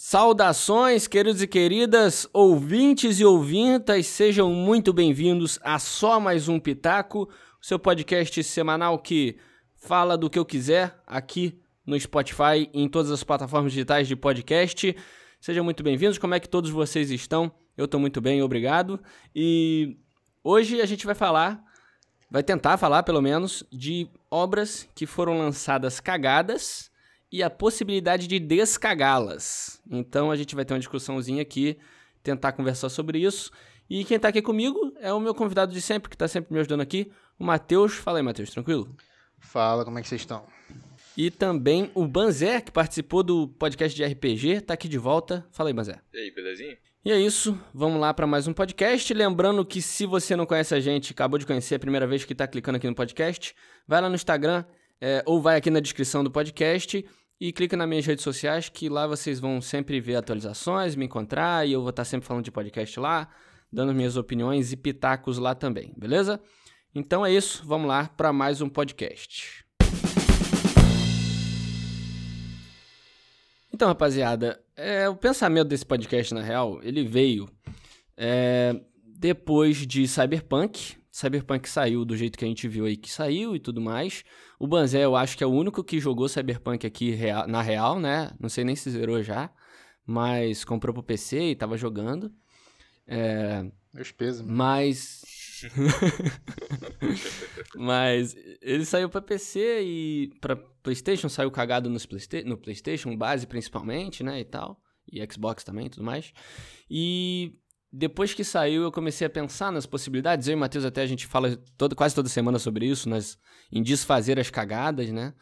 Saudações, queridos e queridas, ouvintes e ouvintas, sejam muito bem-vindos a só mais um Pitaco, seu podcast semanal que fala do que eu quiser aqui no Spotify e em todas as plataformas digitais de podcast. Sejam muito bem-vindos. Como é que todos vocês estão? Eu estou muito bem, obrigado. E hoje a gente vai falar, vai tentar falar pelo menos, de obras que foram lançadas cagadas e a possibilidade de descagá-las. Então a gente vai ter uma discussãozinha aqui, tentar conversar sobre isso. E quem está aqui comigo é o meu convidado de sempre, que está sempre me ajudando aqui, o Matheus. Fala aí, Matheus, tranquilo? Fala, como é que vocês estão? E também o Banzer, que participou do podcast de RPG, tá aqui de volta. Fala aí, Banzer. E aí, belezinha? E é isso, vamos lá para mais um podcast. Lembrando que se você não conhece a gente, acabou de conhecer a primeira vez que está clicando aqui no podcast, vai lá no Instagram é, ou vai aqui na descrição do podcast e clica nas minhas redes sociais, que lá vocês vão sempre ver atualizações, me encontrar e eu vou estar sempre falando de podcast lá, dando minhas opiniões e pitacos lá também, beleza? Então é isso, vamos lá para mais um podcast. Então, rapaziada, é, o pensamento desse podcast, na real, ele veio é, depois de Cyberpunk. Cyberpunk saiu do jeito que a gente viu aí que saiu e tudo mais. O Banzé, eu acho que é o único que jogou Cyberpunk aqui real, na real, né? Não sei nem se zerou já, mas comprou pro PC e tava jogando. É, Meus pesos. mas. mas ele saiu pra PC e pra PlayStation, saiu cagado nos Playsta no PlayStation, base principalmente, né? E tal. E Xbox também e tudo mais. E depois que saiu, eu comecei a pensar nas possibilidades. Eu e o Matheus até a gente fala todo, quase toda semana sobre isso, nas, em desfazer as cagadas, né?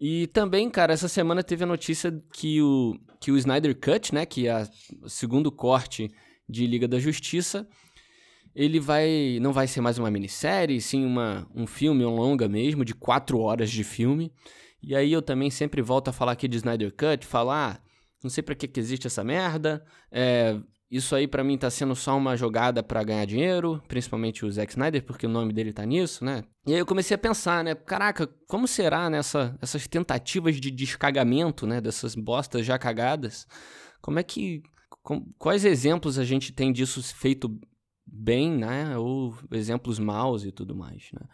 E também, cara, essa semana teve a notícia que o, que o Snyder Cut, né? Que é o segundo corte de Liga da Justiça, ele vai. não vai ser mais uma minissérie, sim uma, um filme, um longa mesmo, de quatro horas de filme. E aí eu também sempre volto a falar aqui de Snyder Cut, falar, ah, não sei pra que, que existe essa merda, é, isso aí para mim tá sendo só uma jogada para ganhar dinheiro, principalmente o Zack Snyder, porque o nome dele tá nisso, né? E aí eu comecei a pensar, né? Caraca, como será nessa essas tentativas de descagamento, né, dessas bostas já cagadas? Como é que com, quais exemplos a gente tem disso feito bem, né? Ou exemplos maus e tudo mais, né?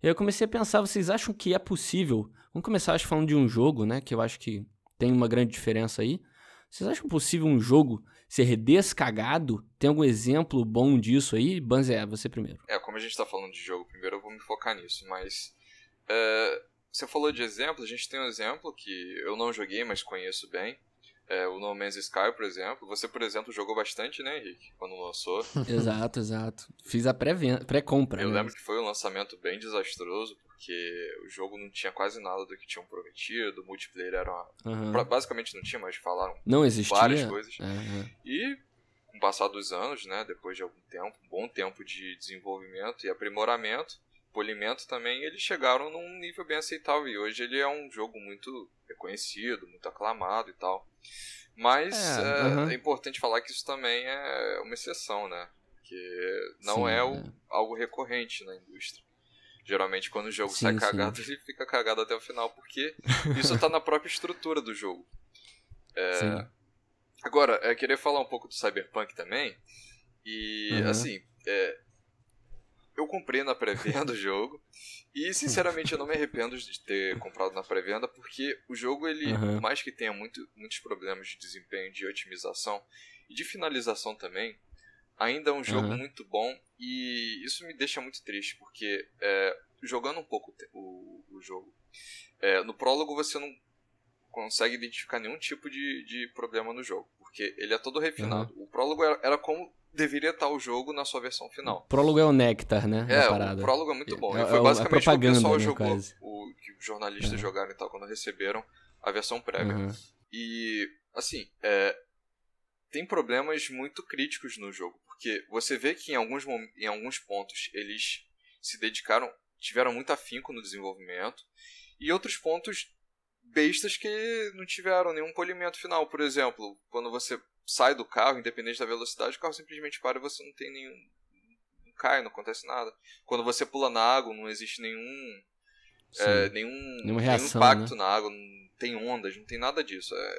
E aí eu comecei a pensar, vocês acham que é possível? Vamos começar acho, falando de um jogo, né? Que eu acho que tem uma grande diferença aí. Vocês acham possível um jogo ser descagado? Tem algum exemplo bom disso aí? Banzé, você primeiro. É, como a gente tá falando de jogo primeiro, eu vou me focar nisso, mas. É, você falou de exemplo, a gente tem um exemplo que eu não joguei, mas conheço bem. É, o No Man's Sky, por exemplo. Você, por exemplo, jogou bastante, né, Henrique? Quando lançou. exato, exato. Fiz a pré-compra. eu né? lembro que foi um lançamento bem desastroso, porque o jogo não tinha quase nada do que tinham prometido, o multiplayer era uma... Uhum. Basicamente não tinha, mas falaram Não existia. várias coisas. Uhum. E com o passar dos anos, né, depois de algum tempo, um bom tempo de desenvolvimento e aprimoramento, polimento também, eles chegaram num nível bem aceitável. E hoje ele é um jogo muito reconhecido, muito aclamado e tal. Mas É, é, aham. é importante falar que isso também é uma exceção, né? Porque não Sim, é, o- é. algo recorrente na indústria. Geralmente quando o jogo Sim, sai sim. cagado, ele fica cagado até o final, porque isso tá na própria estrutura do jogo. Sim. Agora, eu queria falar um pouco do Cyberpunk também. E, Uhum. assim, é, eu comprei na pré-venda o jogo. E, sinceramente, eu não me arrependo de ter comprado na pré-venda, porque o jogo, ele, Uhum. por mais que tenha muito, muitos problemas de desempenho, de otimização e de finalização também, ainda é um jogo Uhum. muito bom. E isso me deixa muito triste, porque é, jogando um pouco o, o jogo, é, no prólogo você não consegue identificar nenhum tipo de, de problema no jogo, porque ele é todo refinado. O prólogo era, era como deveria estar o jogo na sua versão final. Prólogo é o néctar, né? É, o prólogo é muito bom. É- E foi é o- a basicamente o que o pessoal né, jogou, quase. o que os jornalistas É. jogaram e tal, quando receberam a versão prévia. Uhum. E, assim, é, tem problemas muito críticos no jogo, porque você vê que em alguns, em alguns pontos eles se dedicaram, tiveram muito afinco no desenvolvimento, e outros pontos bestas que não tiveram nenhum polimento final. Por exemplo, quando você sai do carro, independente da velocidade, o carro simplesmente para e você não tem nenhum. não cai, não acontece nada. Quando você pula na água, não existe nenhum. É, nenhum, Nenhuma nenhum reação, impacto né? na água, não tem ondas, não tem nada disso. É,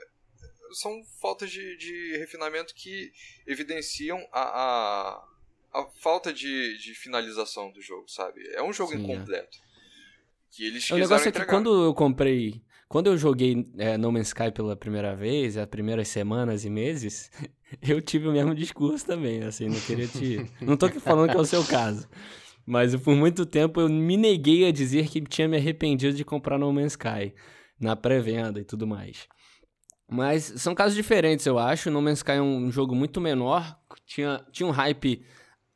são faltas de, de refinamento que evidenciam a, a, a falta de, de finalização do jogo, sabe? É um jogo Sim, é. incompleto. Que eles O negócio é que quando eu comprei. Quando eu joguei é, No Man's Sky pela primeira vez, as primeiras semanas e meses, eu tive o mesmo discurso também, assim, não queria te. Não tô aqui falando que é o seu caso. Mas por muito tempo eu me neguei a dizer que tinha me arrependido de comprar No Man's Sky na pré-venda e tudo mais. Mas são casos diferentes, eu acho. No Man's Sky é um jogo muito menor, tinha, tinha um hype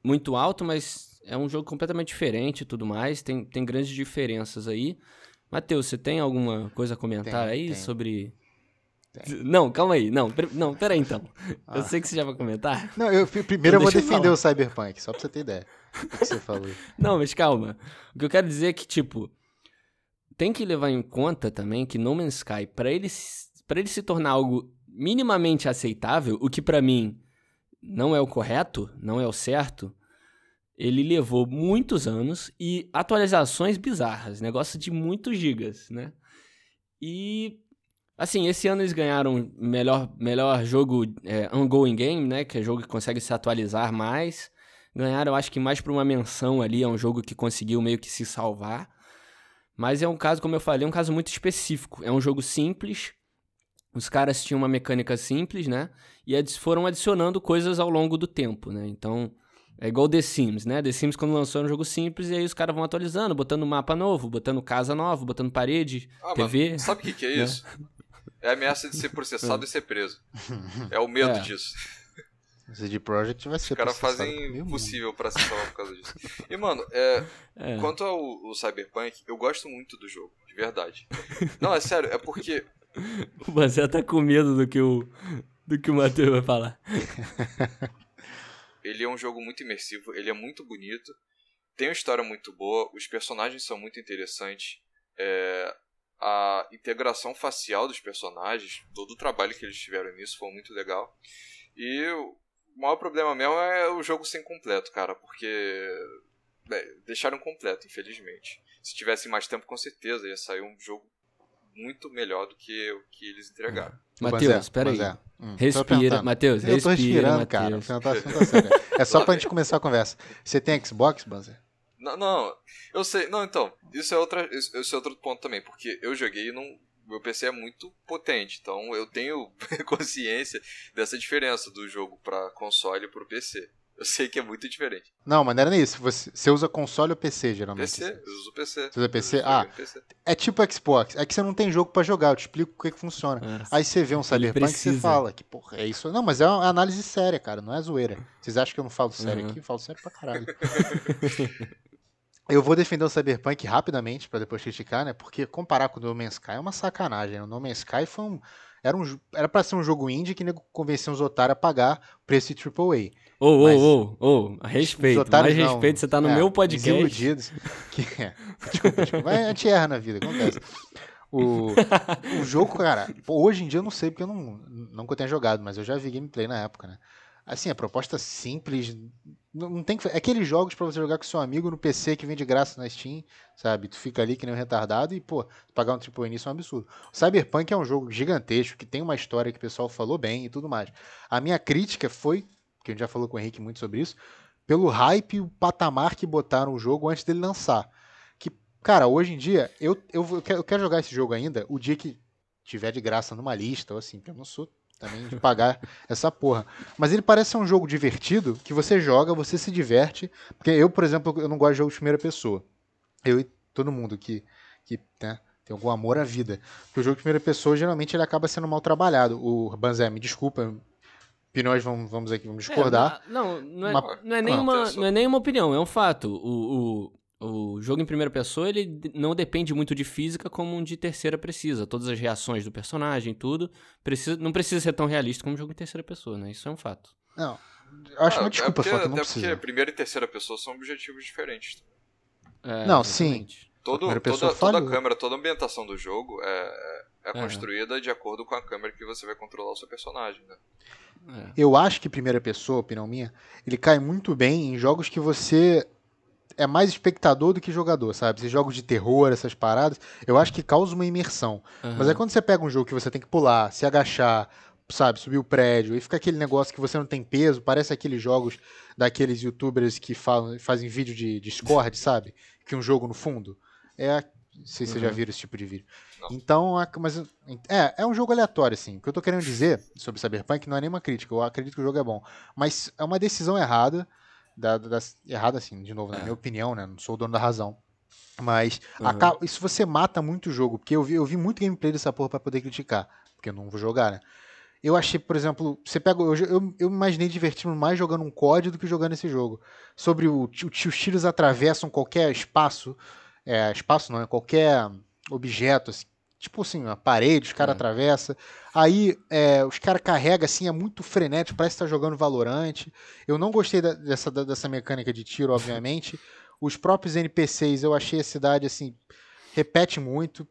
muito alto, mas é um jogo completamente diferente e tudo mais. Tem, tem grandes diferenças aí. Matheus, você tem alguma coisa a comentar Tenho, aí tenho. sobre. Não, calma aí. Não, não pera aí então. Ah. Eu sei que você já vai comentar. Não, eu, primeiro eu vou eu defender falar. o Cyberpunk, só pra você ter ideia do que você falou. Não, mas calma. O que eu quero dizer é que, tipo, tem que levar em conta também que No Man's Sky, pra ele, pra ele se tornar algo minimamente aceitável, o que pra mim não é o correto, não é o certo, ele levou muitos anos e atualizações bizarras, negócio de muitos gigas, né? E assim, esse ano eles ganharam melhor melhor jogo é, ongoing game, né, que é jogo que consegue se atualizar mais. Ganharam, acho que mais por uma menção ali, é um jogo que conseguiu meio que se salvar. Mas é um caso, como eu falei, é um caso muito específico. É um jogo simples. Os caras tinham uma mecânica simples, né? E adi- foram adicionando coisas ao longo do tempo, né? Então, é igual The Sims, né? The Sims quando lançou era um jogo simples e aí os caras vão atualizando, botando mapa novo, botando casa nova, botando parede, Ah, TV. sabe o que, que é né? isso? É a ameaça de ser processado e ser preso. É o medo É. disso. O CD Projekt vai ser Os caras fazem o possível pra se salvar por causa disso. E, mano, é, É. quanto ao, ao Cyberpunk, eu gosto muito do jogo, de verdade. Não, é sério, é porque O Banzé tá com medo do que o, do que o Matheus vai falar. ele é um jogo muito imersivo, ele é muito bonito, tem uma história muito boa, os personagens são muito interessantes, é, a integração facial dos personagens, todo o trabalho que eles tiveram nisso foi muito legal. E o maior problema mesmo é o jogo ser incompleto, cara, porque deixaram completo, infelizmente. Se tivesse mais tempo, com certeza ia sair um jogo muito melhor do que o que eles entregaram. Ô, Matheus, Banzé, peraí. Banzé, hum, tô Respira. Matheus, Eu tô respira, respirando, cara. Não tá, não tá sério. É só pra gente começar a conversa. Você tem Xbox, Banzé? Não, não, eu sei. Não, então, isso é, outra, isso é outro ponto também, porque eu joguei num. Meu PC é muito potente, então eu tenho consciência dessa diferença do jogo pra console e pro PC. Eu sei que é muito diferente. Não, mas não era nem isso. Você, você usa console ou PC, geralmente? PC, eu uso PC. Você usa PC? Ah. PC. É tipo Xbox. É que você não tem jogo pra jogar. Eu te explico o que, que funciona. Ah, Aí você vê um Cyberpunk e você fala que, porra, é isso. Não, mas é uma análise séria, cara. Não é zoeira. Vocês acham que eu não falo sério Uhum. aqui? Eu falo sério pra caralho. eu vou defender o Cyberpunk rapidamente pra depois criticar, né? Porque comparar com o No Man's Sky é uma sacanagem. né? O No Man's Sky foi um. Era, um, era pra ser um jogo indie que nego convenceu os otários a pagar preço de AAA. Ô, ô, ô, ô, respeito, otários mais não. respeito, você tá no É, meu podcast. iludidos. Que, é, desculpa, desculpa. Mas a gente erra na vida, acontece. O, o jogo, cara, hoje em dia eu não sei porque eu não, não que eu tenha jogado, mas eu já vi gameplay na época, né? Assim, a proposta simples, não, não tem que, é aqueles jogos pra você jogar com seu amigo no PC que vem de graça na Steam, sabe? Tu fica ali que nem um retardado e, pô, pagar um AAA nisso é um absurdo. O Cyberpunk é um jogo gigantesco, que tem uma história que o pessoal falou bem e tudo mais. A minha crítica foi, que a gente já falou com o Henrique muito sobre isso, pelo hype e o patamar que botaram o jogo antes dele lançar. Que, cara, hoje em dia, eu, eu, eu quero jogar esse jogo ainda o dia que tiver de graça numa lista, ou assim, porque eu não sou também de pagar essa porra. Mas ele parece ser um jogo divertido, que você joga, você se diverte. Porque eu, por exemplo, eu não gosto de jogo de primeira pessoa. Eu e todo mundo que, que né, tem algum amor à vida. Porque o jogo de primeira pessoa, geralmente, ele acaba sendo mal trabalhado. O Banzé, me desculpa, opiniões vamos, vamos aqui, vamos discordar. É, não, não é, Mas- não, é Ah, nenhuma, não é nenhuma opinião, é um fato. O, o, o jogo em primeira pessoa, ele não depende muito de física como um de terceira precisa. Todas as reações do personagem, tudo, precisa, não precisa ser tão realista como um jogo em terceira pessoa, né? Isso é um fato. Não, eu acho Ah, uma é desculpa porque, só, que não Até precisa. porque primeira e terceira pessoa são objetivos diferentes. É, Não, sim. exatamente. Todo, primeira toda, pessoa toda a câmera, toda a ambientação do jogo é, é É. construída de acordo com a câmera que você vai controlar o seu personagem, né? É. Eu acho que primeira pessoa, opinião minha, ele cai muito bem em jogos que você é mais espectador do que jogador, sabe? Esses jogos de terror, essas paradas, eu acho que causa uma imersão. Mas Aham. é quando você pega um jogo que você tem que pular, se agachar, sabe, subir o prédio, e fica aquele negócio que você não tem peso, parece aqueles jogos daqueles youtubers que falam, fazem vídeo de Discord, sabe? Que um jogo no fundo. É. Não sei se uhum. vocês já viram esse tipo de vídeo. Não. Então, mas é, é um jogo aleatório, assim. O que eu tô querendo dizer sobre Cyberpunk não é nenhuma crítica. Eu acredito que o jogo é bom. Mas é uma decisão errada. Da, da, errada, assim, de novo, na é. minha opinião, né? Não sou o dono da razão. Mas uhum. acaba, isso você mata muito o jogo. Porque eu vi, eu vi muito gameplay dessa porra pra poder criticar. Porque eu não vou jogar, né? Eu achei, por exemplo, você pega. Eu, eu, eu imaginei divertindo mais jogando um COD do que jogando esse jogo. Sobre o, o, os tiros atravessam qualquer espaço. É, espaço não, é qualquer objeto, assim, tipo assim, a parede, os caras é. atravessam. Aí é, os caras carregam assim, é muito frenético, parece que tá jogando Valorante. Eu não gostei da, dessa, dessa mecânica de tiro, obviamente. Os próprios NPCs, eu achei a cidade assim, repete muito.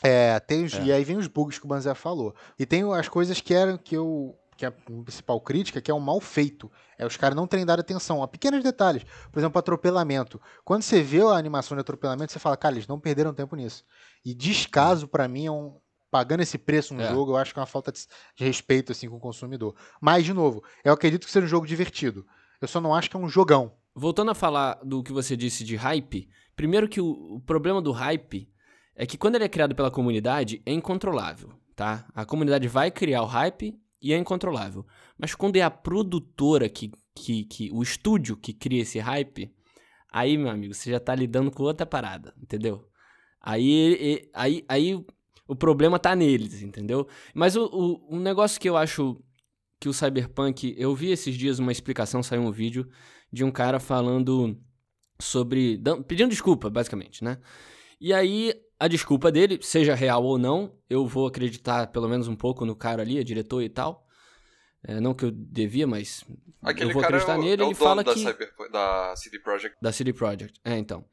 É, tem os, é. E aí vem os bugs que o Banzé falou. E tem as coisas que eram que eu. Que é a principal crítica, que é o mal feito. É os caras não terem dado atenção a pequenos detalhes. Por exemplo, atropelamento. Quando você vê a animação de atropelamento, você fala, cara, eles não perderam tempo nisso. E descaso, para mim, é um. Pagando esse preço no é. jogo, eu acho que é uma falta de respeito assim com o consumidor. Mas, de novo, eu acredito que seja um jogo divertido. Eu só não acho que é um jogão. Voltando a falar do que você disse de hype, primeiro que o, o problema do hype é que quando ele é criado pela comunidade, é incontrolável, tá? A comunidade vai criar o hype e é incontrolável. Mas quando é a produtora que, que, que o estúdio que cria esse hype, aí, meu amigo, você já tá lidando com outra parada, entendeu? Aí, aí, aí o problema tá neles, entendeu? Mas o, o, um negócio que eu acho que o Cyberpunk. Eu vi esses dias uma explicação, saiu um vídeo de um cara falando sobre. pedindo desculpa, basicamente, né? E aí a desculpa dele, seja real ou não, eu vou acreditar pelo menos um pouco no cara ali, a diretor e tal. É, não que eu devia, mas Aquele eu vou acreditar é o, nele. É ele fala da que Cyber, da CD Projekt. Da CD Projekt. É, então.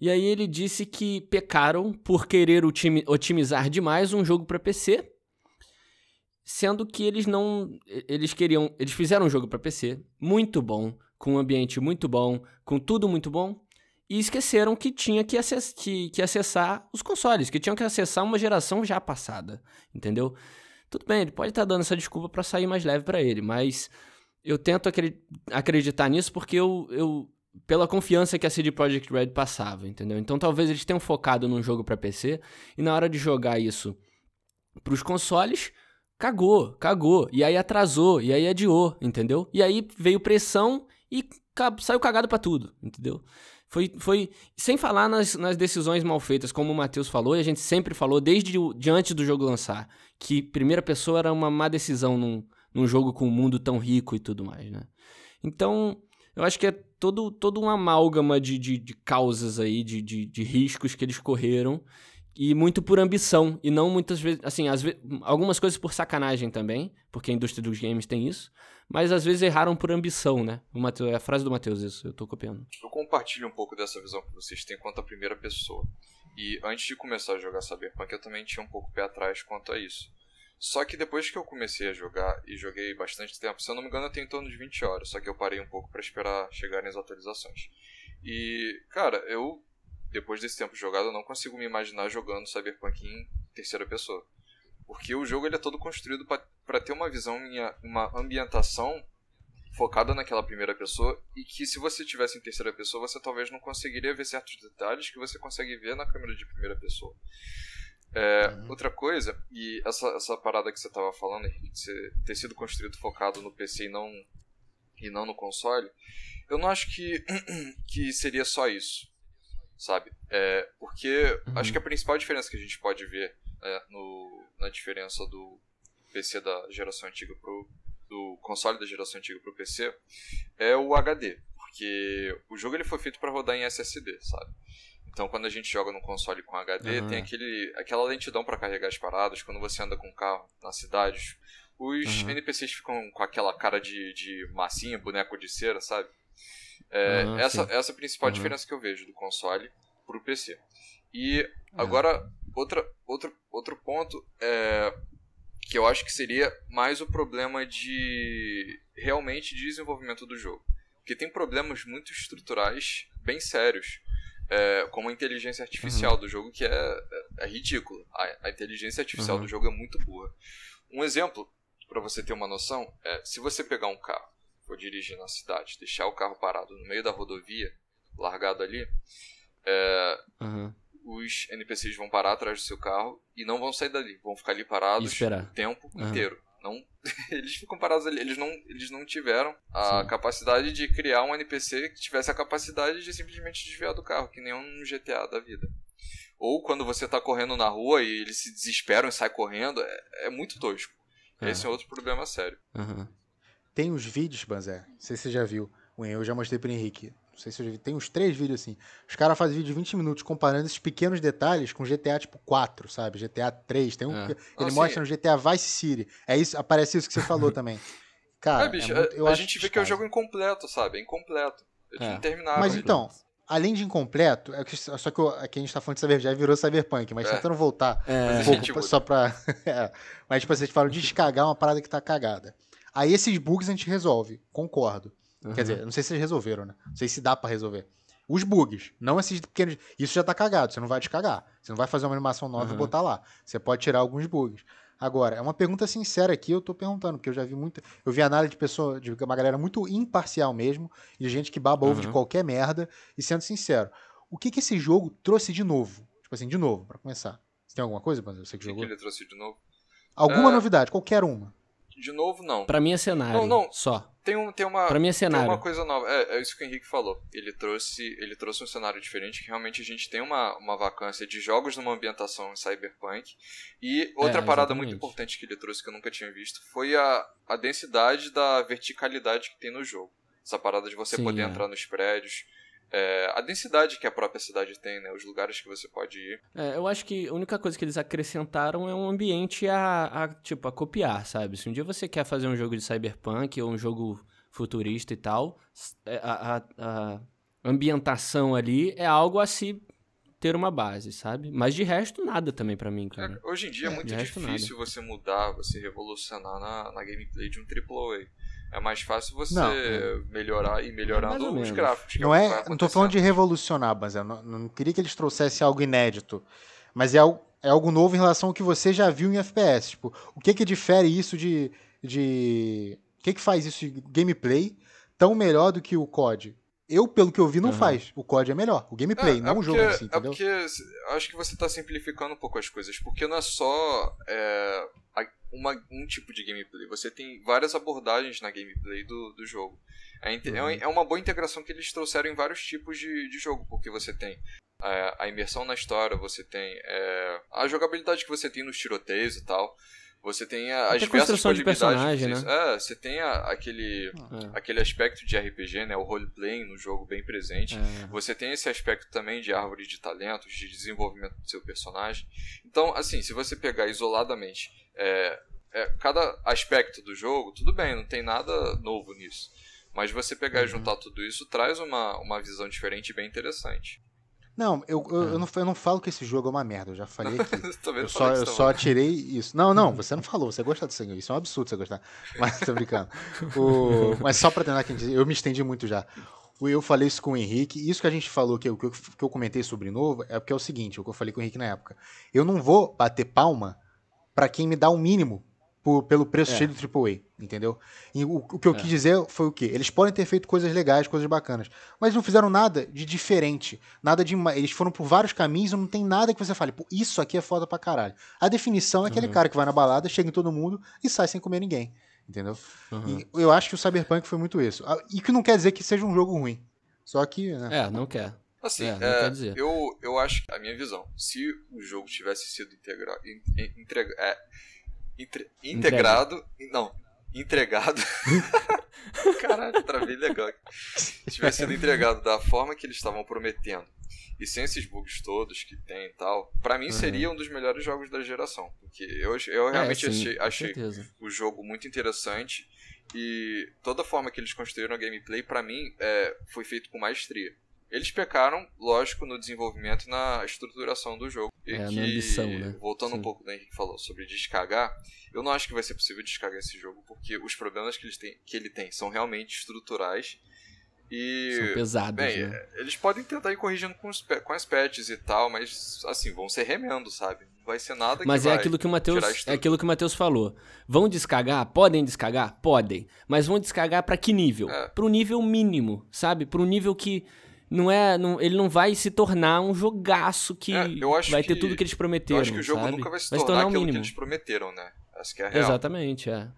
E aí ele disse que pecaram por querer otimizar demais um jogo para PC, sendo que eles não, eles queriam, eles fizeram um jogo para PC muito bom, com um ambiente muito bom, com tudo muito bom, e esqueceram que tinha que, acess que, que acessar os consoles, que tinham que acessar uma geração já passada, entendeu? Tudo bem, ele pode estar tá dando essa desculpa para sair mais leve para ele, mas eu tento acreditar nisso porque eu, eu pela confiança que a CD Projekt Red passava, entendeu? Então talvez eles tenham focado num jogo para PC e na hora de jogar isso para os consoles, cagou, cagou, e aí atrasou, e aí adiou, entendeu? E aí veio pressão e saiu cagado para tudo, entendeu? Foi, foi sem falar nas, nas decisões mal feitas, como o Matheus falou, e a gente sempre falou desde de antes do jogo lançar, que primeira pessoa era uma má decisão num, num jogo com um mundo tão rico e tudo mais, né? Então, eu acho que é todo, todo uma amálgama de, de, de causas aí, de, de, de riscos que eles correram, e muito por ambição, e não muitas vezes, assim, vezes, algumas coisas por sacanagem também, porque a indústria dos games tem isso, mas às vezes erraram por ambição, né? O Mateus, é a frase do Matheus, isso, eu tô copiando. Eu compartilho um pouco dessa visão que vocês têm quanto à primeira pessoa. E antes de começar a jogar Cyberpunk, eu também tinha um pouco pé atrás quanto a isso. Só que depois que eu comecei a jogar, e joguei bastante tempo, se eu não me engano eu tenho em torno de 20 horas, só que eu parei um pouco para esperar chegarem as atualizações. E, cara, eu, depois desse tempo jogado, eu não consigo me imaginar jogando Cyberpunk em terceira pessoa. Porque o jogo ele é todo construído para ter uma visão, uma ambientação focada naquela primeira pessoa e que se você tivesse em terceira pessoa você talvez não conseguiria ver certos detalhes que você consegue ver na câmera de primeira pessoa. É, uhum. Outra coisa, e essa, essa parada que você estava falando, de ter sido construído focado no PC e não, e não no console, eu não acho que, que seria só isso, sabe? É, porque uhum. acho que a principal diferença que a gente pode ver é, no, na diferença do PC da geração antiga pro do console da geração antiga pro PC é o HD, porque o jogo ele foi feito para rodar em SSD, sabe? Então quando a gente joga no console com HD, uhum. tem aquele, aquela lentidão para carregar as paradas, quando você anda com o carro na cidade, os uhum. NPCs ficam com aquela cara de, de massinha, boneco de cera, sabe? É, uhum, essa, essa é a principal diferença que eu vejo do console pro PC. E agora, outra, outro, outro ponto é que eu acho que seria mais o problema de realmente de desenvolvimento do jogo. Porque tem problemas muito estruturais bem sérios, é, como a inteligência artificial uhum. do jogo, que é, é, é ridículo. A, a, inteligência artificial uhum. do jogo é muito boa. Um exemplo, para você ter uma noção, é, se você pegar um carro, for dirigir na cidade, deixar o carro parado no meio da rodovia, largado ali, é, Aham. os NPCs vão parar atrás do seu carro e não vão sair dali, vão ficar ali parados o tempo Aham. inteiro. Não, eles ficam parados ali, eles não, eles não tiveram a Sim. capacidade de criar um NPC que tivesse a capacidade de simplesmente desviar do carro, que nem um GTA da vida. Ou quando você tá correndo na rua e eles se desesperam e saem correndo, é, é muito tosco. É. Esse é outro problema sério. Aham. Tem os vídeos, Banzé. Não sei se você já viu. Eu já mostrei pro Henrique. Não sei se você já viu. Tem uns três vídeos assim. Os caras fazem vídeo de 20 minutos comparando esses pequenos detalhes com GTA tipo 4, sabe? GTA 3. Tem um É. que ele Ah, mostra no GTA Vice City. É isso, aparece isso que você falou também. Cara, é, bicho, é muito- a- eu a acho gente vê que é um jogo incompleto, sabe? É incompleto. Eles É. não terminaram. Mas então, além de incompleto, é que, só que o- aqui a gente tá falando de cyber, já virou cyberpunk, mas É. tentando voltar É. um pouco gente pra- muda. só pra. é. Mas, tipo, vocês falam de descagar uma parada que tá cagada. Aí esses bugs a gente resolve, concordo. Aham. Quer dizer, eu não sei se vocês resolveram, né? Não sei se dá pra resolver. Os bugs, não esses pequenos. Isso já tá cagado, você não vai descagar. Você não vai fazer uma animação nova e Aham. botar lá. Você pode tirar alguns bugs. Agora, é uma pergunta sincera aqui, eu tô perguntando, porque eu já vi muita. Eu vi análise de pessoa, de uma galera muito imparcial mesmo, de gente que baba ovo de qualquer merda, e sendo sincero, o que que esse jogo trouxe de novo? Tipo assim, de novo, pra começar. Você tem alguma coisa, Banzer? Você O que que, que jogou? ele trouxe de novo? Alguma É. novidade, qualquer uma. De novo, não. Pra mim é cenário. Não, não. Só. Tem, um, tem uma. Pra mim é Tem cenário. uma coisa nova. É, é isso que o Henrique falou. Ele trouxe, ele trouxe um cenário diferente, que realmente a gente tem uma, uma vacância de jogos numa ambientação cyberpunk. E outra É, parada muito importante que ele trouxe que eu nunca tinha visto foi a, a densidade da verticalidade que tem no jogo. Essa parada de você Sim, poder é. entrar nos prédios. É, a densidade que a própria cidade tem, né? Os lugares que você pode ir. É, eu acho que a única coisa que eles acrescentaram é um ambiente a, a, tipo, a copiar, sabe? Se um dia você quer fazer um jogo de cyberpunk ou um jogo futurista e tal, é, a, a- a ambientação ali é algo a se ter uma base, sabe? Mas de resto, nada também pra mim, cara. É, hoje em dia é, É, muito resto, difícil você mudar, você revolucionar na, na gameplay de um AAA. É mais fácil você Não, é. melhorar e melhorando ou os menos. gráficos. Não é, não tô acontecendo. falando de revolucionar, mas eu não, não queria que eles trouxessem algo inédito, mas é algo, é algo novo em relação ao que você já viu em FPS. Tipo, o que que difere isso de, de, o que que faz isso de gameplay tão melhor do que o COD? Eu, pelo que eu vi, não Aham. faz. O COD é melhor. O gameplay, É, não é o jogo porque- em si, entendeu? É porque acho que você tá simplificando um pouco as coisas, porque não é só é, uma- um tipo de gameplay, você tem várias abordagens na gameplay do, do jogo. É, é uma- é uma boa integração que eles trouxeram em vários tipos de, de jogo, porque você tem é, a imersão na história, você tem é, a jogabilidade que você tem nos tiroteios e tal. Você tem a- Até as diversas de possibilidades. personagem, que você- É, você tem a- aquele, É. aquele aspecto de RPG, né, o roleplay no jogo bem presente. É. Você tem esse aspecto também de árvore de talentos, de desenvolvimento do seu personagem. Então, assim, se você pegar isoladamente é, é, cada aspecto do jogo, tudo bem, não tem nada novo nisso. Mas você pegar e Uhum. juntar tudo isso traz uma, uma visão diferente e bem interessante. Não, eu, eu, eu não, eu não falo que esse jogo é uma merda, eu já falei aqui. Eu só, eu você só tá tirei isso. Não, não, você não falou, você gosta do sangue. Isso é um absurdo você gostar. Mas tô brincando. O- Mas só pra terminar, eu me estendi muito já. Eu falei isso com o Henrique. Isso que a gente falou, que eu, que eu, que eu comentei sobre novo, é porque é o seguinte: o que eu falei com o Henrique na época. Eu não vou bater palma pra quem me dá o mínimo por- pelo preço É. cheio do AAA, entendeu? E o, o que eu É. quis dizer foi o quê? Eles podem ter feito coisas legais, coisas bacanas, mas não fizeram nada de diferente, nada de. Eles foram por vários caminhos e não tem nada que você fale, pô, isso aqui é foda pra caralho. A definição é aquele Uhum. cara que vai na balada, chega em todo mundo e sai sem comer ninguém, entendeu? Uhum. E eu acho que o Cyberpunk foi muito isso. Ah, E que não quer dizer que seja um jogo ruim. Só que, né? É, não quer. Assim, É, é, eu, eu acho que a minha visão, se o jogo tivesse sido integrado, entrega, é, entre- integrado, não, entregado, caralho, travei legal, tivesse sido entregado da forma que eles estavam prometendo e sem esses bugs todos que tem e tal, pra mim Uhum. seria um dos melhores jogos da geração, porque eu, eu realmente é, sim, achei, achei o jogo muito interessante e toda a forma que eles construíram a gameplay, pra mim, é, foi feito com maestria. Eles pecaram, lógico, no desenvolvimento e na estruturação do jogo. E É, na que, ambição, né? Voltando um Sim. pouco do Henrique falou sobre descargar, eu não acho que vai ser possível descargar esse jogo, porque os problemas que, eles têm, que ele tem são realmente estruturais E, São pesados, bem, né? eles podem tentar ir corrigindo com, os, com as patches e tal, mas assim, vão ser remendo, sabe? Não vai ser nada Mas que é vai aquilo que o isso é aquilo que o Matheus falou. Vão descagar? Podem descagar? Podem. Mas vão descagar pra que nível? É. Pro nível mínimo, sabe? Pro nível que não é, não- ele não vai se tornar um jogaço que É, acho vai ter que- tudo que eles prometeram, Eu acho que o jogo sabe? nunca vai se vai tornar o aquilo que mínimo. eles prometeram, né? Essa que é a real. Exatamente, é.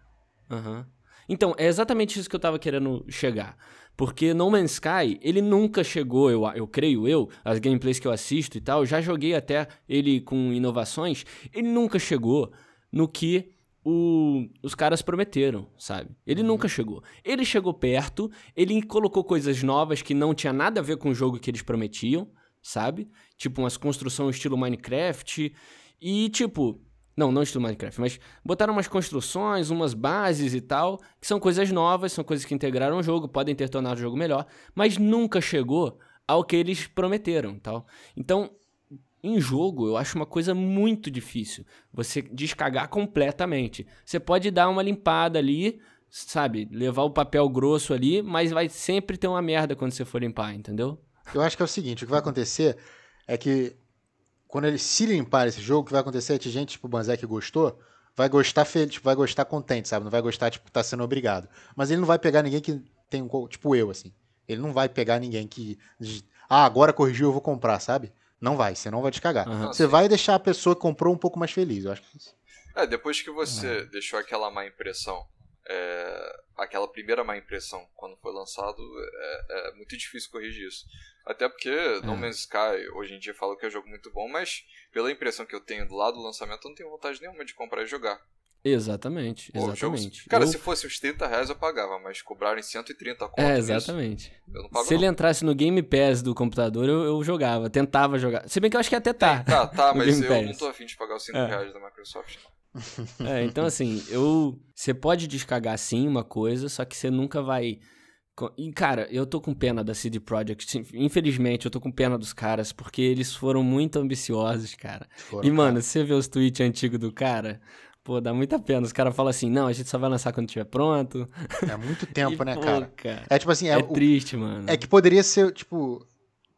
Aham. Então, é exatamente isso que eu tava querendo chegar. Porque No Man's Sky, ele nunca chegou, eu, eu creio eu, as gameplays que eu assisto e tal, já joguei até ele com inovações, ele nunca chegou no que o- os caras prometeram, sabe? Ele nunca chegou. Ele chegou perto, ele colocou coisas novas que não tinha nada a ver com o jogo que eles prometiam, sabe? Tipo umas construções estilo Minecraft e tipo, não, não estilo Minecraft, mas botaram umas construções, umas bases e tal, que são coisas novas, são coisas que integraram o jogo, podem ter tornado o jogo melhor, mas nunca chegou ao que eles prometeram, tal. Então, em jogo, eu acho uma coisa muito difícil você descagar completamente. Você pode dar uma limpada ali, sabe, levar o papel grosso ali, mas vai sempre ter uma merda quando você for limpar, entendeu? Eu acho que é o seguinte, o que vai acontecer é que quando eles se limpar esse jogo, o que vai acontecer é que gente, tipo o Banzé que gostou, vai gostar feliz, tipo, vai gostar contente, sabe? Não vai gostar, tipo, tá sendo obrigado. Mas ele não vai pegar ninguém que tem um, tipo eu, assim. Ele não vai pegar ninguém que, ah, agora corrigiu, eu vou comprar, sabe? Não vai, você não vai te cagar. Aham. Você vai deixar a pessoa que comprou um pouco mais feliz, eu acho que é isso. É, depois que você deixou aquela má impressão, é, aquela primeira má impressão quando foi lançado, é, é muito difícil corrigir isso. Até porque No É. Man's Sky, hoje em dia, fala que é um jogo muito bom, mas pela impressão que eu tenho do lado do lançamento, eu não tenho vontade nenhuma de comprar e jogar. Exatamente, Pô, o jogo- exatamente. cara, Eu- se fosse uns 30 reais eu pagava, mas cobrarem 130 conto É, nisso, exatamente. eu não pago Se não. ele entrasse no Game Pass do computador, eu, eu jogava, tentava jogar. Se bem que eu acho que até tá. Tá, tá, no mas Game eu não Pass. tô afim de pagar os 5 É. reais da Microsoft. não. É, então assim, eu. Você pode descagar sim uma coisa, só que você nunca vai. E, cara, eu tô com pena da CD Projekt. Infelizmente, eu tô com pena dos caras, porque eles foram muito ambiciosos, cara. Foram, E, mano, se você vê os tweets antigos do cara, pô, dá muita pena. Os caras falam assim: não, a gente só vai lançar quando estiver pronto. cara, é muito tempo, E, né, pô, cara? É tipo assim, é, É, o- triste, mano. é que poderia ser, tipo,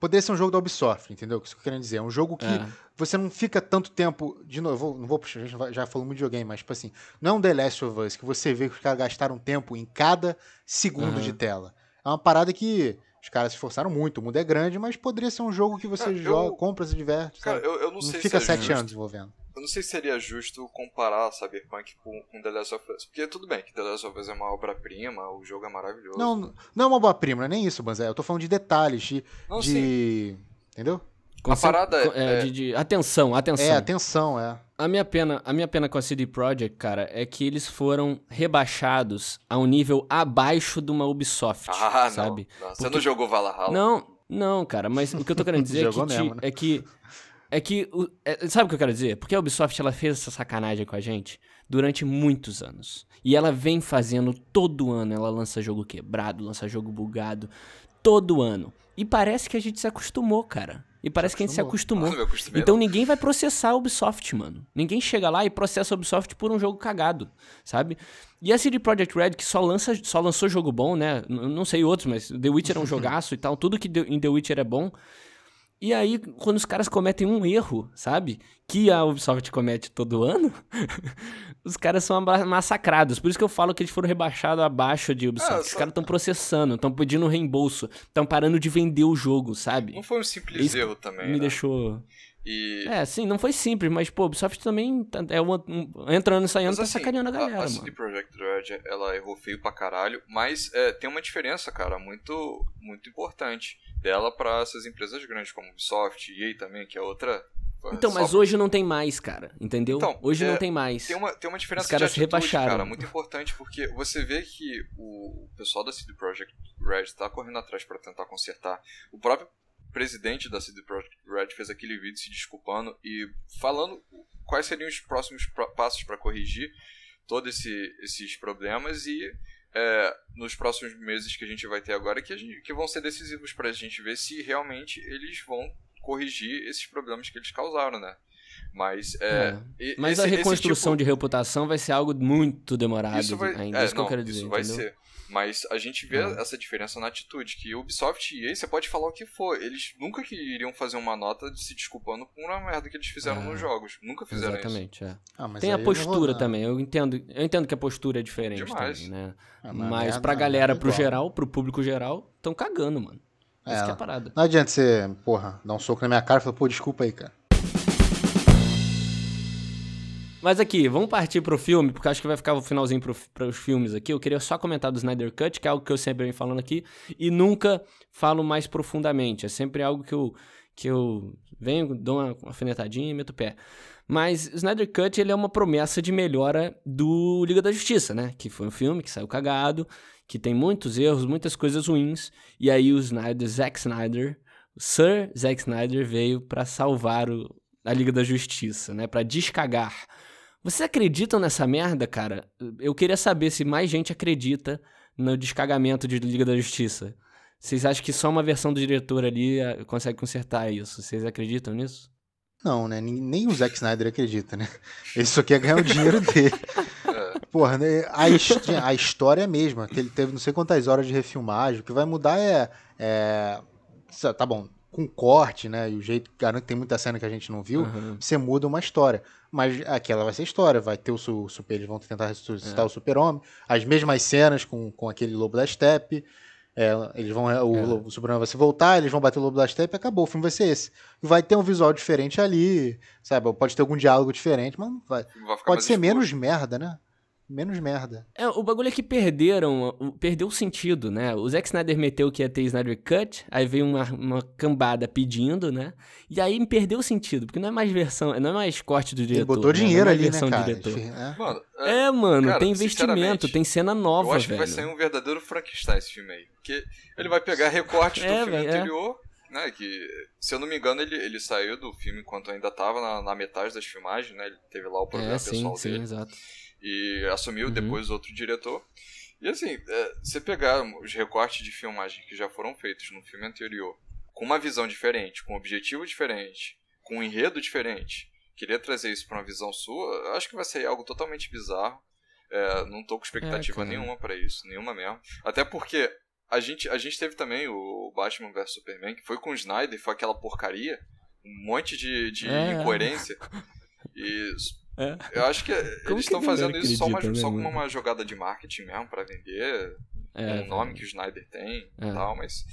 poderia ser um jogo da Ubisoft, entendeu? Isso que eu quero dizer. É um jogo que É. você não fica tanto tempo. De novo, eu não vou puxar, a gente vai- já falou muito de videogame, mas, tipo assim, não é um The Last of Us que você vê que os caras gastaram tempo em cada segundo Aham. de tela. É uma parada que os caras se esforçaram muito. O mundo é grande, mas poderia ser um jogo que você Cara, eu- joga, compra, se diverte. Cara, eu, eu não, não sei fica se é sete justo. anos desenvolvendo. Eu não sei se seria justo comparar Cyberpunk com, com The Last of Us. Porque tudo bem que The Last of Us é uma obra-prima, o jogo é maravilhoso. Não, não é uma boa prima, não é nem isso, Banzé. Eu tô falando de detalhes, de. Não, de... Entendeu? Concent- parada é- é, de, de- Atenção, atenção. É, atenção, é. A minha pena, a minha pena com a CD Projekt, cara, é que eles foram rebaixados a um nível abaixo de uma Ubisoft, Ah, sabe? não. não. Você Porque- não jogou Valhalla? Não, não, cara, mas o que eu tô querendo dizer é que, mesmo, né? é que é que é- sabe o que eu quero dizer? Porque a Ubisoft ela fez essa sacanagem com a gente durante muitos anos. E ela vem fazendo todo ano, ela lança jogo quebrado, lança jogo bugado, todo ano. E parece que a gente se acostumou, cara. E parece que a gente se acostumou. Acostumei, Então ninguém vai processar a Ubisoft, mano. Ninguém chega lá e processa a Ubisoft por um jogo cagado, sabe? E a CD Projekt Red, que só, lança, só lançou jogo bom, né? Não sei outros, mas The Witcher é um jogaço e tal. Tudo que em The Witcher é bom. E aí, quando os caras cometem um erro, sabe? Que a Ubisoft comete todo ano, os caras são massacrados. Por isso que eu falo que eles foram rebaixados abaixo de Ubisoft. Ah, Os só- caras estão processando, estão pedindo reembolso, estão parando de vender o jogo, sabe? Não foi um simples Isso erro também, Me né? deixou. E... É, sim, não foi simples, mas, pô, Ubisoft também tá- é uma, um, entrando e saindo, Mas tá assim, sacaneando a galera, a, a. CD Projekt Red, ela errou feio pra caralho, mas é, tem uma diferença, cara, muito, muito importante dela pra essas empresas grandes, como Ubisoft, EA também, que é outra... Então, mas hoje não tem mais, cara, entendeu? Então, hoje é, não tem mais. Tem uma, tem uma diferença Os caras de se atitude, rebaixaram. cara, muito importante, porque você vê que o pessoal da CD Projekt Red tá correndo atrás pra tentar consertar. O próprio presidente da CD Projekt Red fez aquele vídeo se desculpando e falando quais seriam os próximos passos pra corrigir todos esse, esses problemas e é, nos próximos meses que a gente vai ter agora que, a gente- que vão ser decisivos pra gente ver se realmente eles vão corrigir esses problemas que eles causaram, né? Mas, é, é. Mas esse, a reconstrução tipo... de reputação vai ser algo muito demorado isso vai, ainda. É, isso não, que eu quero dizer. Isso vai entendeu? ser. Mas a gente vê ah. essa diferença na atitude, que Ubisoft e EA, você pode falar o que for, eles nunca que iriam fazer uma nota de se desculpando por uma merda que eles fizeram nos jogos. Nunca fizeram Exatamente, isso. Exatamente, é. Ah, Tem a postura também, eu entendo, eu entendo que a postura é diferente Demais. também, né? Ah, mas, mas pra galera, é pro geral, pro público geral, estão cagando, mano. É, Essa é a parada. Não adianta você, porra, dar um soco na minha cara e falar, pô, desculpa aí, cara. Mas aqui, vamos partir pro filme, porque acho que vai ficar o finalzinho para os filmes aqui. Eu queria só comentar do Snyder Cut, que é algo que eu sempre venho falando aqui, e nunca falo mais profundamente. É sempre algo que eu, que eu venho, dou uma alfinetadinha e meto o pé. Mas Snyder Cut ele é uma promessa de melhora do Liga da Justiça, né? Que foi um filme que saiu cagado, que tem muitos erros, muitas coisas ruins. E aí o Snyder, Zack Snyder, o Sir Zack Snyder veio para salvar o, a Liga da Justiça, né? Para descagar vocês acreditam nessa merda, cara? Eu queria saber se mais gente acredita no descagamento de Liga da Justiça. Vocês acham que só uma versão do diretor ali eh, consegue consertar isso? Vocês acreditam nisso? Não, né? Nem o Zack Snyder acredita, né? Ele só quer ganhar o dinheiro dele. Porra, né? a, a história é a mesma, que ele teve não sei quantas horas de refilmagem. O que vai mudar é, é. Tá bom, com corte, né? E o jeito, garanto que tem muita cena que a gente não viu, uhum. você muda uma história. Mas aquela vai ser história, vai ter o super, eles vão tentar ressuscitar é. o super-homem, as mesmas cenas com, com aquele lobo da steppe. É, eles vão, o, é. o Superman vai se voltar, eles vão bater o Lobo da Steppe e acabou. O filme vai ser esse. Vai ter um visual diferente ali, sabe? Pode ter algum diálogo diferente, mas vai. vai pode ser menos merda, né? Menos merda. É, o bagulho é que perderam, perdeu o sentido, né? O Zack Snyder meteu que ia ter Snyder Cut, aí veio uma, uma cambada pedindo, né? E aí perdeu o sentido, porque não é mais versão, não é mais corte do diretor. Ele botou né? dinheiro é ali, né, cara? Diretor. É. Mano, é, é mano, cara, tem investimento, tem cena nova, Eu acho velho. que vai sair um verdadeiro Frankenstein esse filme aí. Porque ele vai pegar recortes do é, filme véio, é. anterior, né? Que, se eu não me engano, ele, ele saiu do filme enquanto ainda tava na, na metade das filmagens, né? Ele teve lá o problema pessoal sim, dele. Sim, exato e assumiu uhum. depois outro diretor. E assim, é, você pegar os recortes de filmagem que já foram feitos no filme anterior, com uma visão diferente, com um objetivo diferente, com um enredo diferente, querer trazer isso para uma visão sua, acho que vai ser algo totalmente bizarro. É, não tô com expectativa é, nenhuma para isso, nenhuma mesmo. Até porque a gente, a gente teve também o Batman vs Superman, que foi com o Snyder, foi aquela porcaria, um monte de, de é. incoerência. E é. Eu acho que Como eles estão fazendo isso só, uma, né, só como uma jogada de marketing mesmo para vender. É, um nome que o Snyder tem e é. tal, mas.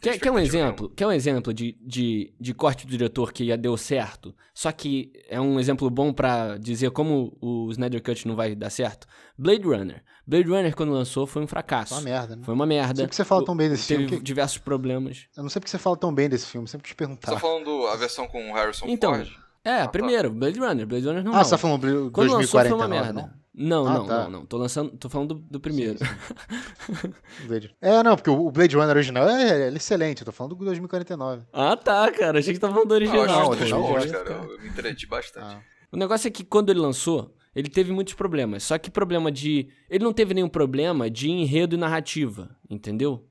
Quer, quer um exemplo? Quer um exemplo de, de, de corte do diretor que já deu certo? Só que é um exemplo bom para dizer como o Snyder Cut não vai dar certo. Blade Runner. Blade Runner, quando lançou, foi um fracasso. Foi uma merda, né? Foi uma merda. Não sei porque você fala tão bem desse Teve filme. Teve diversos problemas. Eu não sei porque você fala tão bem desse filme, sempre te perguntar. Você tá falando a versão com o Harrison então, Ford? É, ah, tá. primeiro, Blade Runner, Blade Runner não. Ah, você tá falando Blade Quando 2049, lançou foi uma merda. Não, ah, não, tá. não, não. Tô lançando, tô falando do, do primeiro. Sim, sim. é, não, porque o Blade Runner original é, é, excelente, eu tô falando do 2049. Ah, tá, cara, achei que tava falando do original. Ah, eu, original, bons, cara, eu me entreti bastante. Ah. O negócio é que quando ele lançou, ele teve muitos problemas. Só que problema de. Ele não teve nenhum problema de enredo e narrativa, entendeu?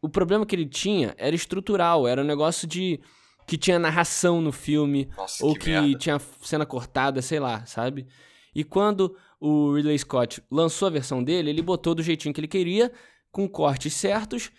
O problema que ele tinha era estrutural, era um negócio de que tinha narração no filme, Nossa, ou que, que tinha cena cortada, sei lá, sabe? E quando o Ridley Scott lançou a versão dele, ele botou do jeitinho que ele queria, com cortes certos.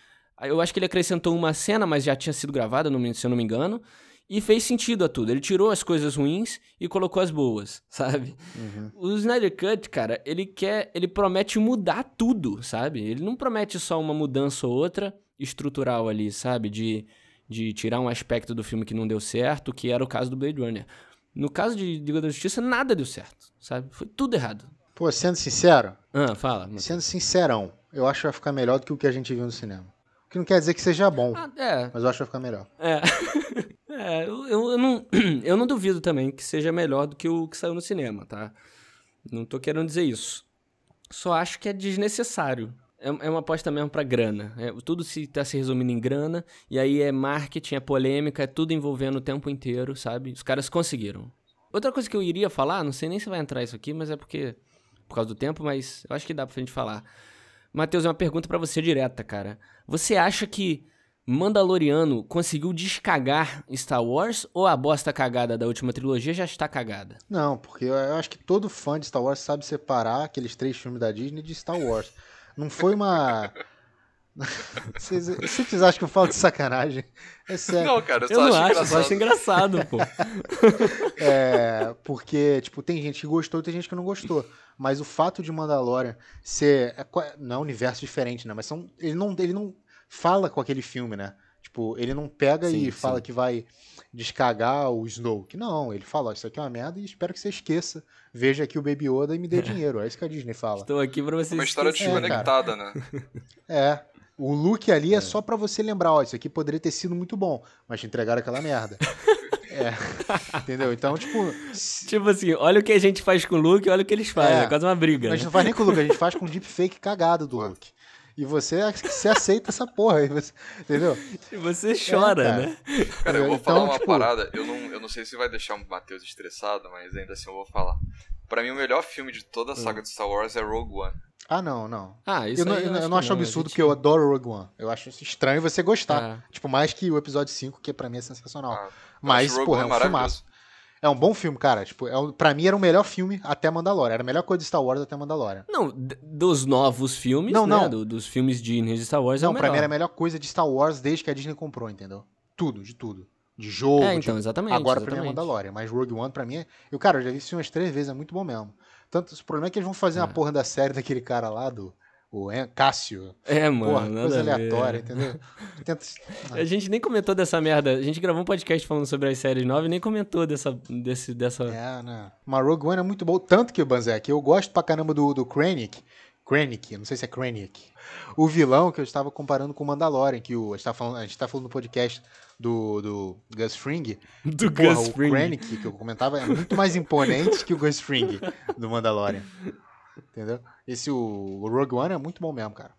Eu acho que ele acrescentou uma cena, mas já tinha sido gravada, se eu não me engano. E fez sentido a tudo. Ele tirou as coisas ruins e colocou as boas, sabe? Uhum. O Snyder Cut, cara, ele quer. Ele promete mudar tudo, sabe? Ele não promete só uma mudança ou outra estrutural ali, sabe? De de tirar um aspecto do filme que não deu certo, que era o caso do Blade Runner. No caso de Liga da Justiça, nada deu certo, sabe? Foi tudo errado. Pô, sendo sincero. Ah, fala. Sendo sincerão, eu acho que vai ficar melhor do que o que a gente viu no cinema. O que não quer dizer que seja bom. Ah, é. Mas eu acho que vai ficar melhor. É. é eu, eu, não, eu não duvido também que seja melhor do que o que saiu no cinema, tá? Não tô querendo dizer isso. Só acho que é desnecessário. É, é uma aposta mesmo para grana. É, tudo se está se resumindo em grana, e aí é marketing, é polêmica, é tudo envolvendo o tempo inteiro, sabe? Os caras conseguiram. Outra coisa que eu iria falar, não sei nem se vai entrar isso aqui, mas é porque. Por causa do tempo, mas eu acho que dá pra gente falar. Matheus, é uma pergunta para você direta, cara. Você acha que Mandaloriano conseguiu descagar Star Wars ou a bosta cagada da última trilogia já está cagada? Não, porque eu acho que todo fã de Star Wars sabe separar aqueles três filmes da Disney de Star Wars. Não foi uma. Vocês, vocês acham que eu falo de sacanagem? É sério. Não, cara, eu, Eu só não acho engraçado. só acho engraçado, pô. É, porque, tipo, tem gente que gostou e tem gente que não gostou. Mas o fato de Mandalorian ser. é não é um universo diferente, né? Mas são, ele, não, ele não fala com aquele filme, né? Tipo, ele não pega Sim, e fala sim. que vai descagar o Snoke. Não, ele fala: ó, Isso aqui é uma merda e espero que você esqueça. Veja aqui o Baby Yoda e me dê dinheiro. É isso que a Disney fala. Estou aqui pra vocês. Uma história desconectada, né? É. O look ali é, só pra você lembrar, ó, isso aqui poderia ter sido muito bom, mas te entregaram aquela merda. é. Entendeu? Então, tipo, Tipo assim, olha o que a gente faz com o Luke, olha o que eles fazem. É. É, quase uma briga. a né? gente não faz nem com o look, a gente faz com deepfake cagado do look. E você, você aceita essa porra aí, você- entendeu? E você chora, cara. né? Cara, eu vou Então, falar uma tipo- parada, eu não, eu não sei se vai deixar o Matheus estressado, mas ainda assim eu vou falar. Pra mim, o melhor filme de toda a Hum. saga de Star Wars é Rogue One. Ah, não, não. Ah, isso Eu não, aí eu não- eu acho não absurdo, gente- porque eu adoro Rogue One. Eu acho estranho você gostar. Ah. Tipo, mais que o episódio 5, que pra mim é sensacional. Ah, Mas, Rogue porra, é um filmaço. É um bom filme, cara. Tipo, é um, pra mim era o melhor filme até Mandalorian. Era a melhor coisa de Star Wars até Mandalorian. Não, dos novos filmes, Não, né? não. do- dos filmes Disney de Star Wars é não, o pra melhor. mim era a melhor coisa de Star Wars desde que a Disney comprou, entendeu? Tudo, de tudo. De jogo, É, de- então, exatamente. Agora pra mim é exatamente. Mandalorian, mas Rogue One pra mim é. Eu, cara, eu já vi filme umas três vezes, é muito bom mesmo. Tanto, o problema é que eles vão fazer uma É. porra da série daquele cara lá, do. O Cássio. É, mano. Porra, nada coisa aleatória, entendeu? Tenta... A gente nem comentou dessa merda. A gente gravou um podcast falando sobre as séries novas e nem comentou dessa. Desse, dessa... É, né? Mas Rogue One é muito bom. Tanto que, Banzek, eu gosto pra caramba do, do Krennic. Krennic, não sei se é Krennic. O vilão que eu estava comparando com o Mandalorian, que o, a, gente tá falando, a gente tá falando no podcast do, do Gus Fring. Do Porra, Gus o Fring. Krennic, que eu comentava, é muito mais imponente que o Gus Fring do Mandalorian. Entendeu? Esse, o, Rogue One é muito bom mesmo, cara.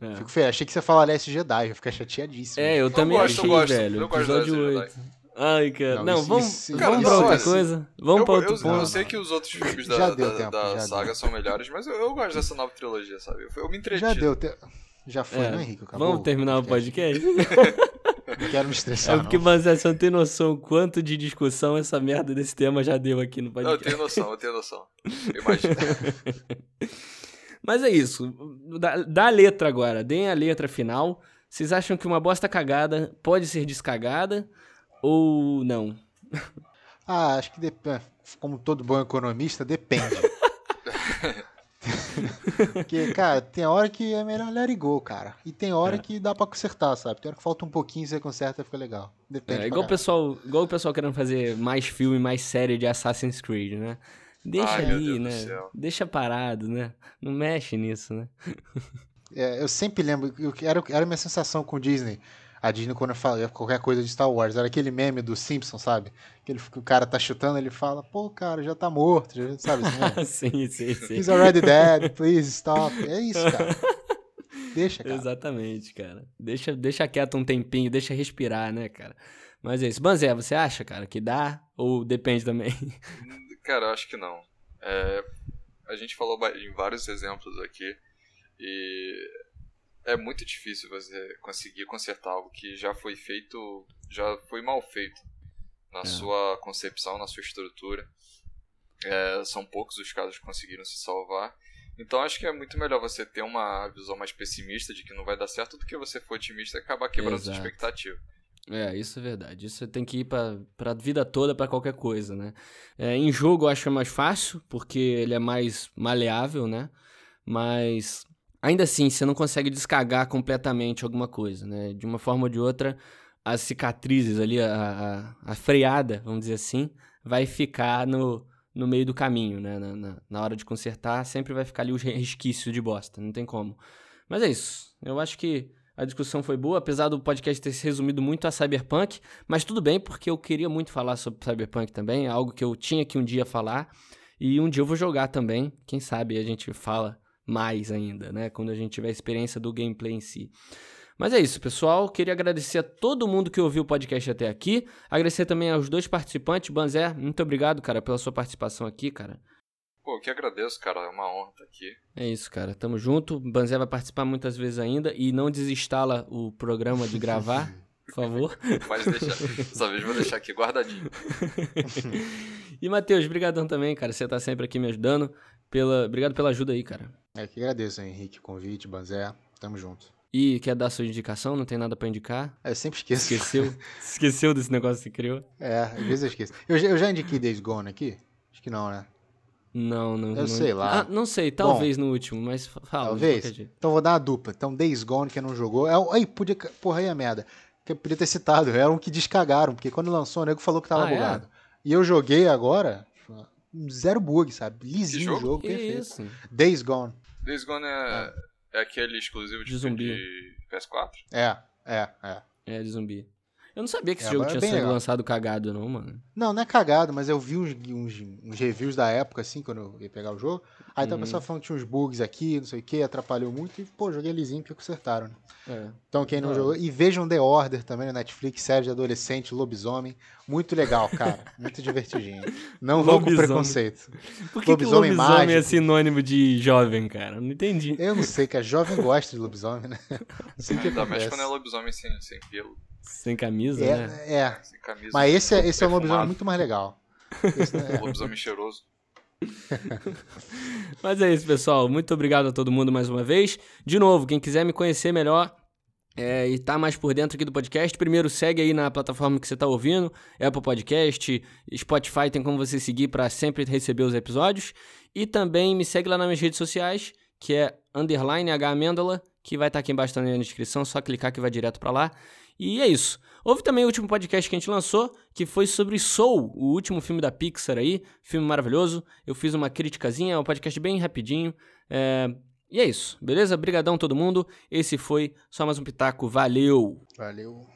É. Fico feio. Achei que você ia falar Last Jedi, eu ia ficar chateadíssimo. É, eu também gosto, achei, eu gosto. velho. Eu gosto Episódio da 8. Ai, cara. Não, Não, isso- vamos, isso- vamos Cara, pra não, outra assim, coisa. Vamos eu, pra outro eu, ponto. eu sei que os outros filmes da, da, tempo, da saga deu. são melhores, mas eu, eu gosto dessa nova trilogia, sabe? Eu, eu me entreti. Já deu. Te... Já foi, É, né, Henrique? Acabou Vamos terminar o podcast. podcast? Não quero me estressar, É porque, mas você não tem noção o quanto de discussão essa merda desse tema já deu aqui no Não, eu podcast. tenho noção, eu tenho noção. Eu imagino. Mas é isso. Dá, dá a letra agora. Deem a letra final. Vocês acham que uma bosta cagada pode ser descagada ou não? Ah, acho que depende. Como todo bom economista, depende. Porque, cara, tem hora que é melhor let it go, cara. E tem hora É. que dá pra consertar, sabe? Tem hora que falta um pouquinho, você conserta e fica legal. Depende. É, igual, o pessoal, igual o pessoal querendo fazer mais filme, mais série de Assassin's Creed, né? Deixa Ai, ali, né? Deixa parado, né? Não mexe nisso, né? É, eu sempre lembro, eu, era, era a minha sensação com o Disney. A Disney, quando eu falo qualquer coisa de Star Wars, era aquele meme do Simpson, sabe? Que ele, o cara tá chutando, ele fala, pô, cara, já tá morto, já, sabe assim, né? sim, sim, sim. He's already dead, please stop. É isso, cara. Deixa, cara. Exatamente, cara. Deixa, deixa quieto um tempinho, deixa respirar, né, cara? Mas é isso. Banzé, você acha, cara, que dá? Ou depende também? Cara, acho que não. É, a gente falou em vários exemplos aqui e é muito difícil você conseguir consertar algo que já foi feito, já foi mal feito na É. sua concepção, na sua estrutura. É, são poucos os casos que conseguiram se salvar. Então acho que é muito melhor você ter uma visão mais pessimista de que não vai dar certo do que você for otimista e acabar quebrando sua Exato. expectativa. É, isso é verdade. Isso tem que ir pra, pra vida toda, pra qualquer coisa, né? É, em jogo eu acho que é mais fácil, porque ele é mais maleável, né? Mas ainda assim, você não consegue descagar completamente alguma coisa, né? De uma forma ou de outra, as cicatrizes ali, a, a, a freada, vamos dizer assim, vai ficar no, no meio do caminho, né? Na, na, na hora de consertar, sempre vai ficar ali os resquícios de bosta, não tem como. Mas é isso. Eu acho que a discussão foi boa, apesar do podcast ter se resumido muito a Cyberpunk, mas tudo bem, porque eu queria muito falar sobre Cyberpunk também, é algo que eu tinha que um dia falar, e um dia eu vou jogar também, quem sabe a gente fala mais ainda, né, quando a gente tiver a experiência do gameplay em si. Mas é isso, pessoal. Queria agradecer a todo mundo que ouviu o podcast até aqui. Agradecer também aos dois participantes. Banzé, muito obrigado, cara, pela sua participação aqui, cara. Pô, eu que agradeço, cara. É uma honra estar aqui. É isso, cara. Tamo junto. O Banzé vai participar muitas vezes ainda e não desinstala o programa de gravar, por favor. Pode deixar. Dessa vez vou deixar aqui guardadinho. e, Matheus, brigadão também, cara. Você tá sempre aqui me ajudando. Pela... Obrigado pela ajuda aí, cara. É que agradeço, Henrique, convite, Banzé. Tamo junto. E quer dar sua indicação? Não tem nada pra indicar? É, eu sempre esqueço. Esqueceu? Esqueceu desse negócio que você criou? É, às vezes eu esqueço. Eu, já- eu já indiquei Days Gone aqui? Acho que não, né? Não, não. Eu não... sei lá. Ah, não sei, talvez no último, mas fa- fala. Talvez. Então vou dar uma dupla. Então Days Gone, que não jogou. É, aí, podia. Porra, aí a merda. Que podia ter citado. Era um que descagaram, porque quando lançou, o nego falou que tava Ah, é? bugado. E eu joguei agora. Zero bug, sabe? Lisinho jogo? o jogo, Que perfeito. isso? Days Gone. Days Gone é, é aquele exclusivo de, De zumbi. de PS4? É, é, é. É, de zumbi. Eu não sabia que esse É, jogo mas é tinha sido legal. lançado cagado, não, mano. Não, não é cagado, mas eu vi uns, uns, uns reviews da época, assim, quando eu ia pegar o jogo. Aí tava o Uhum. pessoal falando que tinha uns bugs aqui, não sei o que, atrapalhou muito. E, pô, joguei lisinho porque consertaram, né? É. Então, quem não Da jogou. E vejam The Order também no Netflix, série de adolescente, lobisomem. Muito legal, cara. Muito divertidinho. Não vão com Lobisomem. preconceito. Por que, que Lobisomem lobisomem é sinônimo de jovem, cara? Não entendi. Eu não sei, que a jovem gosta de lobisomem, né? Não sei o que Ainda mais acontece. quando é lobisomem sem, sem pelo, Sem camisa, né? É, é. sem camisa. Mas esse, é- esse é um lobisomem muito mais legal. Esse, né, é. Lobisomem cheiroso. Mas é isso, pessoal. Muito obrigado a todo mundo mais uma vez. De novo, quem quiser me conhecer melhor é, e tá mais por dentro aqui do podcast, primeiro segue aí na plataforma que você tá ouvindo, Apple Podcast, Spotify, tem como você seguir para sempre receber os episódios. E também me segue lá nas minhas redes sociais, que é underline H Amêndola, que vai estar aqui embaixo também na descrição, só clicar que vai direto para lá. E é isso. Houve também o último podcast que a gente lançou, que foi sobre Soul, o último filme da Pixar aí, filme maravilhoso. Eu fiz uma criticazinha, é um podcast bem rapidinho. É, E é isso, beleza? Brigadão todo mundo. Esse foi só mais um pitaco. Valeu! Valeu.